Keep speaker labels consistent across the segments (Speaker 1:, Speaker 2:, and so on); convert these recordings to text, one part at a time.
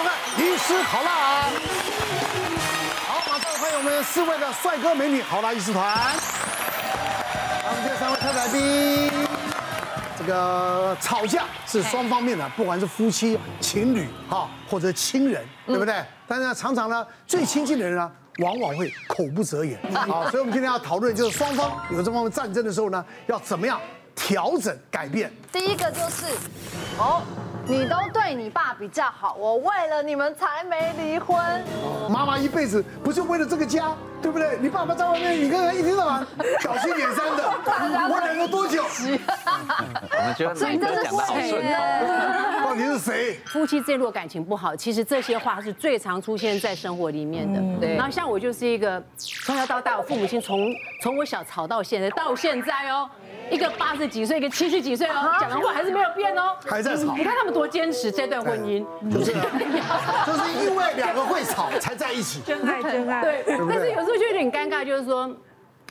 Speaker 1: 收看《医师好辣》。好，马上欢迎我们四位的帅哥美女好辣医师团。我们今天三位特来宾，这个吵架是双方面的，不管是夫妻、情侣哈，或者亲人，对不对？但是呢，常常呢，最亲近的人呢，往往会口不择言。好，所以我们今天要讨论，就是双方有这方面战争的时候呢，要怎么样调整改变。
Speaker 2: 第一个就是，哦。你都对你爸比较好，我为了你们才没离婚。
Speaker 1: 妈妈一辈子不是为了这个家，对不对？你爸爸在外面，你看看一天到晚小心眼三的，我忍了多久？
Speaker 3: 我们觉得，
Speaker 2: 所以这是谁？
Speaker 1: 到底是谁？
Speaker 4: 夫妻之间如果感情不好，其实这些话是最常出现在生活里面的。对。然后像我就是一个从小到大，我父母亲从从我小吵到现在，到现在哦。一个八十几岁，一个七十几岁哦，讲的话还是没有变哦，
Speaker 1: 还在吵。
Speaker 4: 你看他们多坚持这段婚姻，
Speaker 1: 就是，就是因为两个会吵才在一起，
Speaker 4: 真爱真爱。对，但是有时候就有点尴尬，就是说，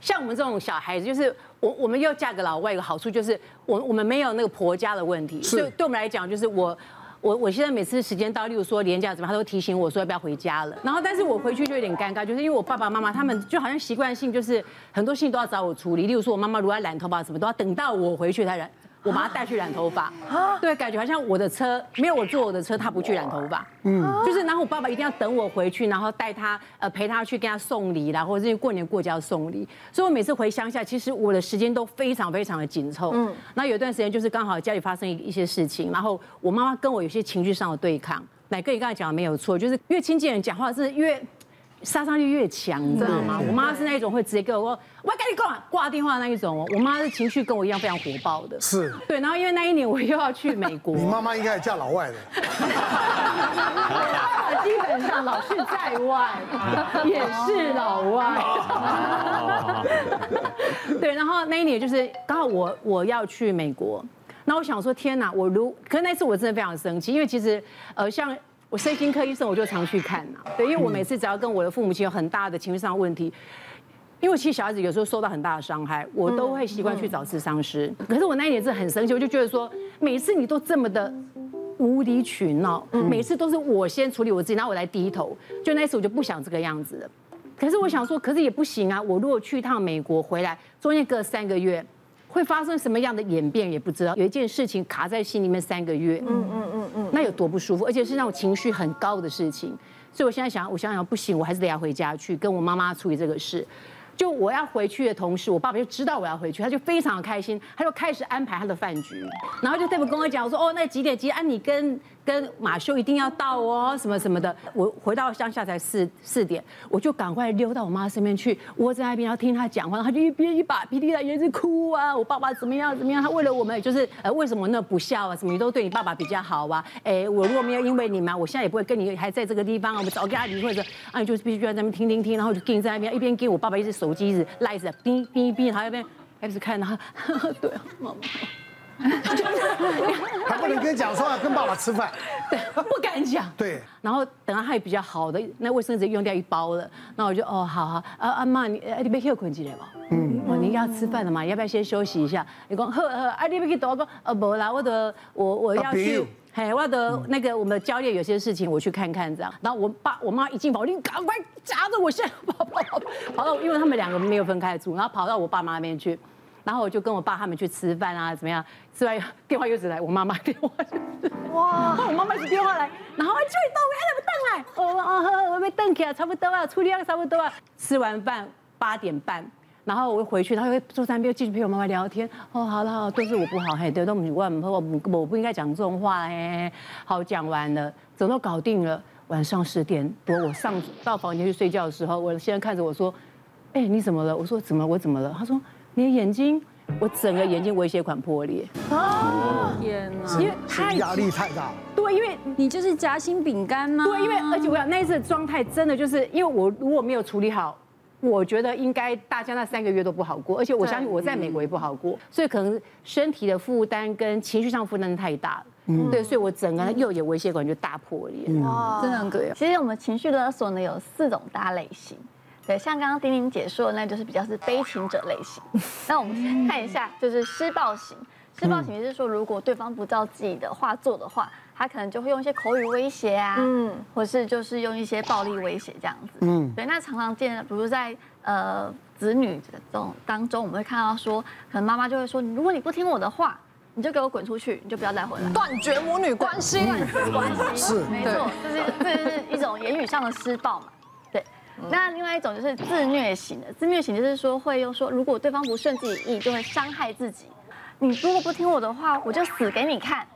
Speaker 4: 像我们这种小孩子，就是我我们要嫁给老外，一个好处就是我我们没有那个婆家的问题，所以对我们来讲，就是我。我我现在每次时间到，例如说年假怎么，他都提醒我说要不要回家了。然后，但是我回去就有点尴尬，就是因为我爸爸妈妈他们就好像习惯性就是很多事情都要找我处理。例如说，我妈妈如果要染头发什么，都要等到我回去才染。我把他带去染头发，对，感觉好像我的车没有我坐我的车，他不去染头发，嗯，就是然后我爸爸一定要等我回去，然后带他呃陪他去给他送礼啦，或者是过年过节要送礼，所以我每次回乡下，其实我的时间都非常非常的紧凑，嗯，那有一段时间就是刚好家里发生一一些事情，然后我妈妈跟我有些情绪上的对抗，乃哥你刚才讲的没有错，就是越亲近人讲话是越。杀伤力越强，你知道吗？我妈是那一种会直接跟我说，我要跟你挂挂电话的那一种哦。我妈的情绪跟我一样非常火爆的，
Speaker 1: 是
Speaker 4: 对。然后因为那一年我又要去美国，
Speaker 1: 你妈妈应该也嫁老外的，
Speaker 4: 基本上老是在外，也是老外。对，然后那一年就是刚好我我要去美国，那我想说天哪，我如可是那次我真的非常生气，因为其实呃像。我身心科医生，我就常去看呐。对，因为我每次只要跟我的父母亲有很大的情绪上的问题，因为其实小孩子有时候受到很大的伤害，我都会习惯去找智商师。可是我那一年是很生气，我就觉得说，每次你都这么的无理取闹，每次都是我先处理我自己，然后我来低头。就那次我就不想这个样子了。可是我想说，可是也不行啊。我如果去一趟美国回来，中间隔三个月。会发生什么样的演变也不知道，有一件事情卡在心里面三个月，嗯嗯嗯嗯，那有多不舒服，而且是那种情绪很高的事情，所以我现在想，我想想不行，我还是得要回家去跟我妈妈处理这个事。就我要回去的同时，我爸爸就知道我要回去，他就非常的开心，他就开始安排他的饭局，然后就特别跟我讲，我说哦，那几点几点啊？你跟跟马修一定要到哦，什么什么的。我回到乡下才四四点，我就赶快溜到我妈身边去，窝在那边要听她讲话，她就一边一把鼻涕在眼里哭啊，我爸爸怎么样怎么样，他为了我们就是呃为什么那不孝啊，什么你都对你爸爸比较好啊，哎，我如果没有因为你嘛，我现在也不会跟你还在这个地方，我们早跟他离婚的，啊，你就是必须在那边听听听，然后就跟在那边一边跟我爸爸一只手。机一直赖着，哔哔哔，他那边开始看，然后 对，妈妈，
Speaker 1: 他不能跟你讲说要跟爸爸吃饭，
Speaker 4: 对，不敢讲，
Speaker 1: 对。
Speaker 4: 然后等到他也比较好的，那卫生纸用掉一包了，那我就哦，好好，啊阿妈，你你别休困起来吧，嗯，我你要吃饭了嘛，要不要先休息一下？你讲呵呵，啊你别去多讲，呃不啦，我的我我要去。嘿，我的那个我们的教练有些事情我去看看这样，然后我爸我妈一进房，我就赶快夹着我，现在跑跑跑跑到，因为他们两个没有分开住，然后跑到我爸妈那边去，然后我就跟我爸他们去吃饭啊，怎么样？吃完电话又只来我妈妈电话，哇，我妈妈是电话来，然后就到我还没等来，我哦我被等起来，差不多啊，处理啊差不多啊，吃完饭八点半。然后我回去，他会坐在那边继续陪我妈妈聊天。哦，好了好了，都是我不好，嘿，对，都我我我我不应该讲这种话，嘿，好，讲完了，整都搞定了。晚上十点多，我上到房间去睡觉的时候，我先生看着我说：“哎，你怎么了？”我说：“怎么？我怎么了？”他说：“你的眼睛，我整个眼睛微血管破裂。”
Speaker 2: 哦，天哪！
Speaker 1: 因为太压力太大。
Speaker 4: 对，因为你就是夹心饼干吗？对，因为而且我想那一次的状态真的就是，因为我如果没有处理好。我觉得应该大家那三个月都不好过，而且我相信我在美国也不好过，所以可能身体的负担跟情绪上负担太大了。嗯，对，所以我整个右眼微血管就大破裂。哇，真的很可怜。
Speaker 2: 其实我们情绪勒索呢有四种大类型，对，像刚刚丁丁姐说的，那就是比较是悲情者类型。那我们先看一下，就是施暴型。施暴型就是说，如果对方不照自己的话做的话。他可能就会用一些口语威胁啊，嗯，或是就是用一些暴力威胁这样子，嗯，对。那常常见，比如在呃子女这种当中，我们会看到说，可能妈妈就会说，如果你不听我的话，你就给我滚出去，你就不要再回来，
Speaker 5: 断绝母女关系，
Speaker 2: 断绝关系，
Speaker 1: 是，
Speaker 2: 没错，就是这是一种言语上的施暴嘛。对。那另外一种就是自虐型的，自虐型就是说会用说，如果对方不顺自己意，就会伤害自己。你如果不听我的话，我就死给你看。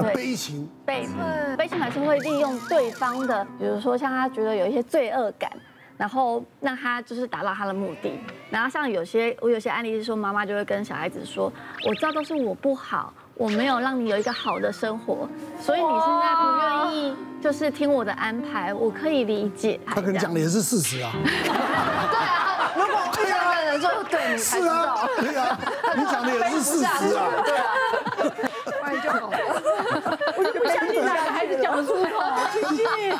Speaker 1: 对，悲情，
Speaker 2: 悲悲情还是会利用对方的，比如说像他觉得有一些罪恶感，然后让他就是达到他的目的。然后像有些我有些案例是说，妈妈就会跟小孩子说，我知道都是我不好，我没有让你有一个好的生活，所以你现在不愿意就是听我的安排，我可以理解。
Speaker 1: 他可能讲的也是事实啊。
Speaker 5: 对啊，如果这样的人说对你
Speaker 1: 是啊，对啊，你讲的也是事实啊。对啊。
Speaker 4: 万一就好了，我就不相信哪个孩子讲得出口。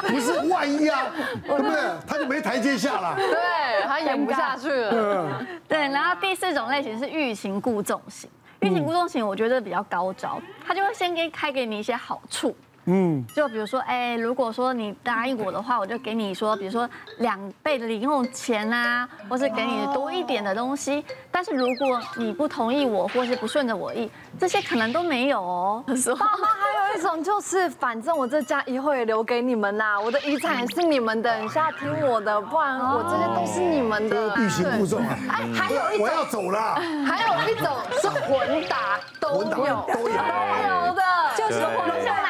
Speaker 1: 不是万一啊，对不对？他就没台阶下了。
Speaker 5: 对，他演不下去了。
Speaker 2: 对，然后第四种类型是欲擒故纵型。欲擒故纵型，我觉得比较高招，他就会先给开给你一些好处。嗯，就比如说，哎，如果说你答应我的话，我就给你说，比如说两倍的零用钱啊，或是给你多一点的东西。但是如果你不同意我，或是不顺着我意，这些可能都没有哦。爸妈
Speaker 5: 还有一种就是，反正我这家以后也留给你们啦，我的遗产也是你们的，你现在听我的，不然我这些都是你们的。
Speaker 1: 欲擒故纵啊！
Speaker 5: 哎，还有一种，
Speaker 1: 我要走了。
Speaker 5: 还有一种是混打，都有，都有，都有的，就是混下来。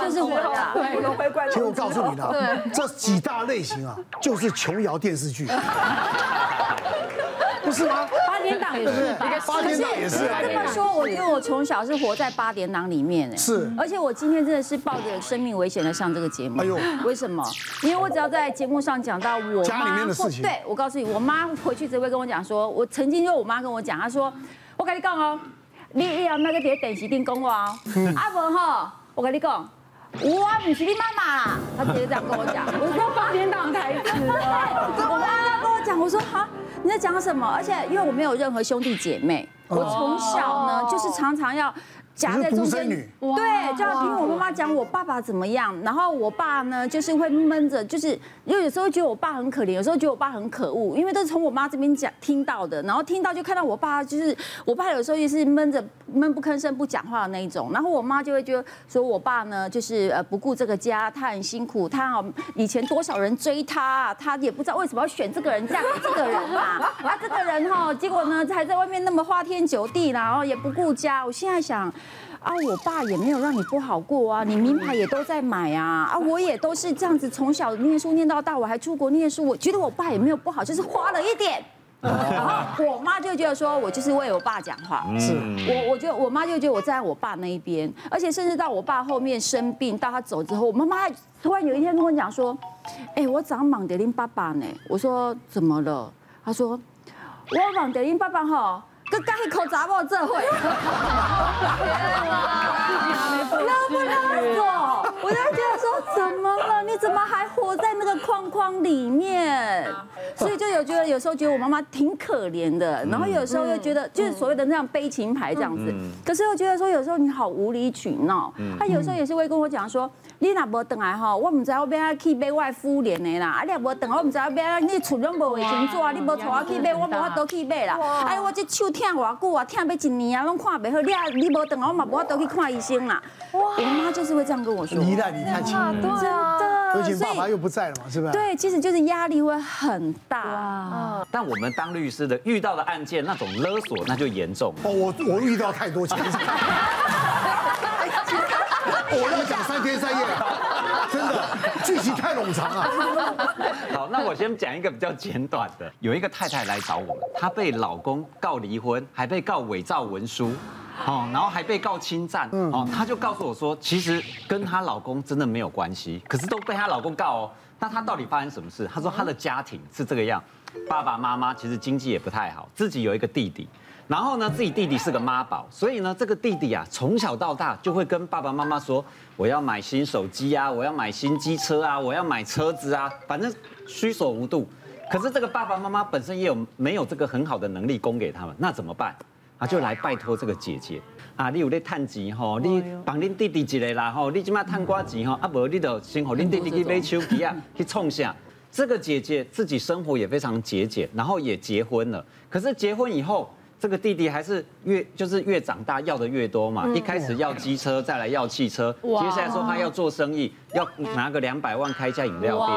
Speaker 5: 就是我的，对，
Speaker 1: 其实我告诉你的，这几大类型啊，就是琼瑶电视剧，不是吗？
Speaker 4: 八点档也是，
Speaker 1: 八点档也是。
Speaker 6: 这么说，我觉得我从小是活在八点档里面，哎，
Speaker 1: 是。
Speaker 6: 而且我今天真的是抱着生命危险的上这个节目。哎呦，为什么？因为我只要在节目上讲到我
Speaker 1: 家里面的事情，
Speaker 6: 对，我告诉你，我妈回去只会跟我讲说，我曾经就我妈跟我讲，她说，我跟你讲哦，你以后那个在电视顶讲我哦，阿文哈，我跟你讲。我不是你妈妈啦，他直接这样跟我讲。我说八点档台词，我妈妈跟我讲，我说哈，你在讲什么？而且因为我没有任何兄弟姐妹，我从小呢就是常常要。夹在中间，对，就要听我妈妈讲我爸爸怎么样。然后我爸呢，就是会闷着，就是因为有时候觉得我爸很可怜，有时候觉得我爸很可恶，因为都是从我妈这边讲听到的。然后听到就看到我爸，就是我爸有时候也是闷着闷不吭声不讲话的那一种。然后我妈就会觉得说我爸呢，就是呃不顾这个家，他很辛苦，他好以前多少人追他，他也不知道为什么要选这个人嫁给这个人嘛。啊，这个人哈，结果呢还在外面那么花天酒地，然后也不顾家。我现在想。啊，我爸也没有让你不好过啊，你名牌也都在买啊，啊，我也都是这样子，从小念书念到大，我还出国念书，我觉得我爸也没有不好，就是花了一点。然后我妈就觉得说我就是为我爸讲话，是我，我觉得我妈就觉得我站在我爸那一边，而且甚至到我爸后面生病，到他走之后，我妈妈突然有一天跟我讲说，哎，我早上忙着你爸爸呢，我说怎么了？他说我忙着你爸爸哈。跟刚一口杂报这会，天哪，能不能走？我就觉得说，怎么了？你怎么还活在那个框框里面？所以就有觉得有时候觉得我妈妈挺可怜的，然后有时候又觉得就是所谓的那样悲情牌这样子。可是又觉得说有时候你好无理取闹。他有时候也是会跟我讲说，你若无等来哈，我唔知道要去买外敷脸的啦。啊，你若无等，我唔知道要不要你厝拢无卫生纸啊，你无带我去买，我无法度去买啦。哎，我这手疼偌久啊，疼要一年啊，拢看袂好。你啊，你无等我嘛无法度去看医生啦。哇，我妈就是会这样跟我说。
Speaker 1: 依赖你太亲了，
Speaker 6: 真的。
Speaker 1: 而且爸爸又不在了嘛，是不是？
Speaker 6: 对，其实就是压力会很大。哇。
Speaker 3: 但我们当律师的遇到的案件那种勒索，那就严重。
Speaker 1: 哦，我我遇到太多钱。我要讲三天三夜，真的剧情太冗长了。
Speaker 3: 好，那我先讲一个比较简短的。有一个太太来找我们，她被老公告离婚，还被告伪造文书，哦，然后还被告侵占，哦，她就告诉我说，其实跟她老公真的没有关系，可是都被她老公告哦。那她到底发生什么事？她说她的家庭是这个样，爸爸妈妈其实经济也不太好，自己有一个弟弟。然后呢，自己弟弟是个妈宝，所以呢，这个弟弟啊，从小到大就会跟爸爸妈妈说，我要买新手机啊，我要买新机车啊，我要买车子啊，反正需索无度。可是这个爸爸妈妈本身也有没有这个很好的能力供给他们，那怎么办？啊，就来拜托这个姐姐啊，你有咧趁钱吼，你帮恁弟弟一个啦吼，你即马趁寡钱吼，啊无你就先和恁弟弟去买手机啊，去创啥？这个姐姐自己生活也非常节俭，然后也结婚了，可是结婚以后。这个弟弟还是越就是越长大要的越多嘛，一开始要机车，再来要汽车，接下来说他要做生意，要拿个两百万开一家饮料店。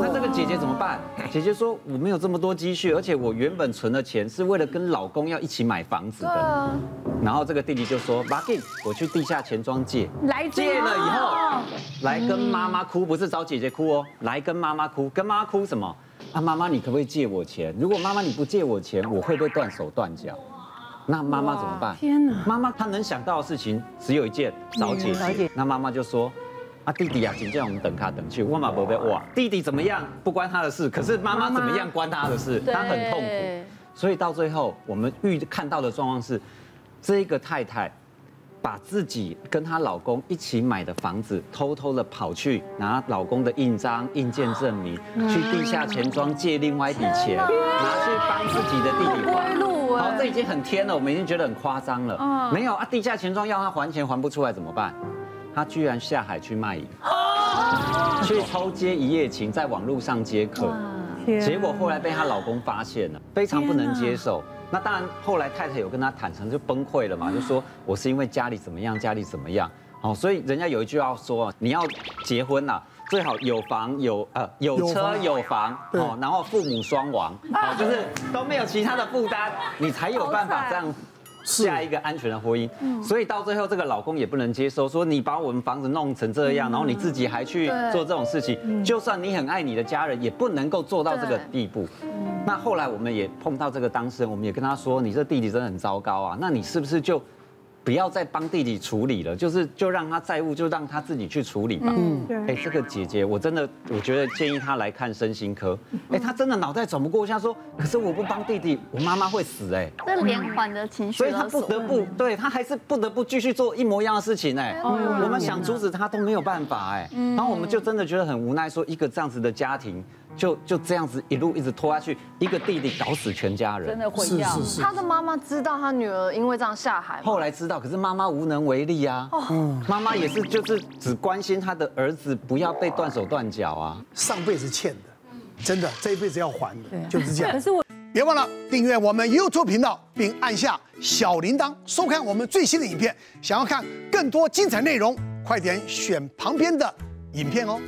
Speaker 3: 那这个姐姐怎么办？姐姐说我没有这么多积蓄，而且我原本存的钱是为了跟老公要一起买房子的。然后这个弟弟就说：马进，我去地下钱庄借，来借了以后来跟妈妈哭，不是找姐姐哭哦，来跟妈妈哭，跟妈妈哭什么？啊，妈妈，你可不可以借我钱？如果妈妈你不借我钱，我会不会断手断脚？那妈妈怎么办？天哪！妈妈她能想到的事情只有一件，找姐姐。那妈妈就说：啊，弟弟啊，请叫我们等他等去。我妈宝贝哇，弟弟怎么样不关他的事，可是妈妈怎么样关他的事，他很痛苦。所以到最后，我们遇看到的状况是，这个太太。把自己跟她老公一起买的房子，偷偷的跑去拿老公的印章、印鉴证明，去地下钱庄借另外一笔钱，拿去帮自己的弟弟还。好，这已经很天了，我们已经觉得很夸张了。没有啊，地下钱庄要他还钱还不出来怎么办？他居然下海去卖淫，去偷接一夜情，在网络上接客，结果后来被她老公发现了，非常不能接受。那当然，后来太太有跟他坦诚，就崩溃了嘛，就说我是因为家里怎么样，家里怎么样，哦，所以人家有一句话说，你要结婚呐，最好有房有呃有车有房哦，然后父母双亡，哦，就是都没有其他的负担，你才有办法这样。下一个安全的婚姻，所以到最后这个老公也不能接受，说你把我们房子弄成这样，然后你自己还去做这种事情，就算你很爱你的家人，也不能够做到这个地步。那后来我们也碰到这个当事人，我们也跟他说，你这弟弟真的很糟糕啊，那你是不是就？不要再帮弟弟处理了，就是就让他债务就让他自己去处理吧。嗯，对。哎，这个姐姐，我真的我觉得建议她来看身心科。哎，她真的脑袋转不过去，她说，可是我不帮弟弟，我妈妈会死哎。
Speaker 2: 这连环的情绪，
Speaker 3: 所以她不得不，对她还是不得不继续做一模一样的事情哎。我们想阻止她都没有办法哎。然后我们就真的觉得很无奈，说一个这样子的家庭。就就这样子一路一直拖下去，一个弟弟搞死全家人，
Speaker 6: 真的毁掉。
Speaker 5: 是是是。他的妈妈知道他女儿因为这样下海吗？
Speaker 3: 后来知道，可是妈妈无能为力啊。嗯。妈妈也是，就是只关心他的儿子不要被断手断脚啊。
Speaker 1: 上辈子欠的，真的这一辈子要还的，就是这样。
Speaker 4: 可是我
Speaker 1: 别忘了订阅我们 YouTube 频道，并按下小铃铛，收看我们最新的影片。想要看更多精彩内容，快点选旁边的影片哦。